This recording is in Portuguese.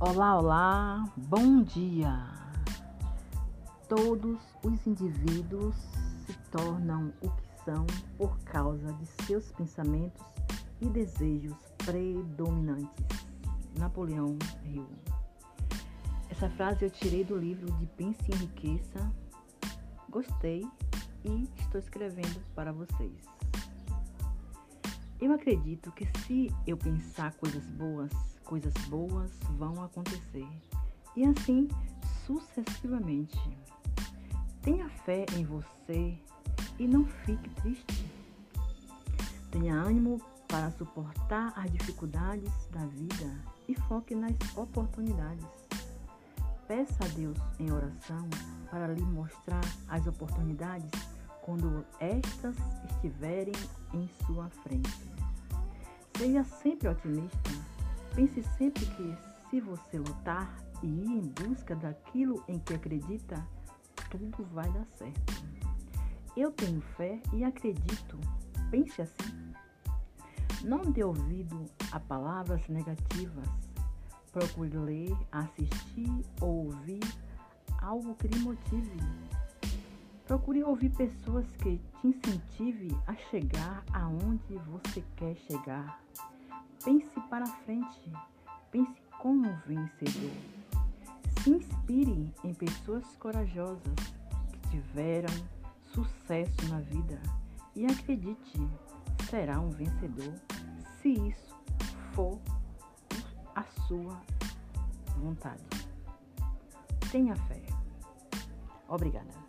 Olá, olá, bom dia! Todos os indivíduos se tornam o que são por causa de seus pensamentos e desejos predominantes. Napoleão Hill. Essa frase eu tirei do livro de Pense e Enriqueça. Gostei e estou escrevendo para vocês. Eu acredito que se eu pensar coisas boas, coisas boas vão acontecer. E assim sucessivamente. Tenha fé em você e não fique triste. Tenha ânimo para suportar as dificuldades da vida e foque nas oportunidades. Peça a Deus em oração para lhe mostrar as oportunidades quando estas estiverem em sua frente. Seja sempre otimista. Pense sempre que se você lutar e ir em busca daquilo em que acredita, tudo vai dar certo. Eu tenho fé e acredito. Pense assim. Não dê ouvido a palavras negativas. Procure ler, assistir ou ouvir algo que lhe motive Procure ouvir pessoas que te incentive a chegar aonde você quer chegar. Pense para frente. Pense como vencedor. Se inspire em pessoas corajosas que tiveram sucesso na vida e acredite, será um vencedor se isso for a sua vontade. Tenha fé. Obrigada.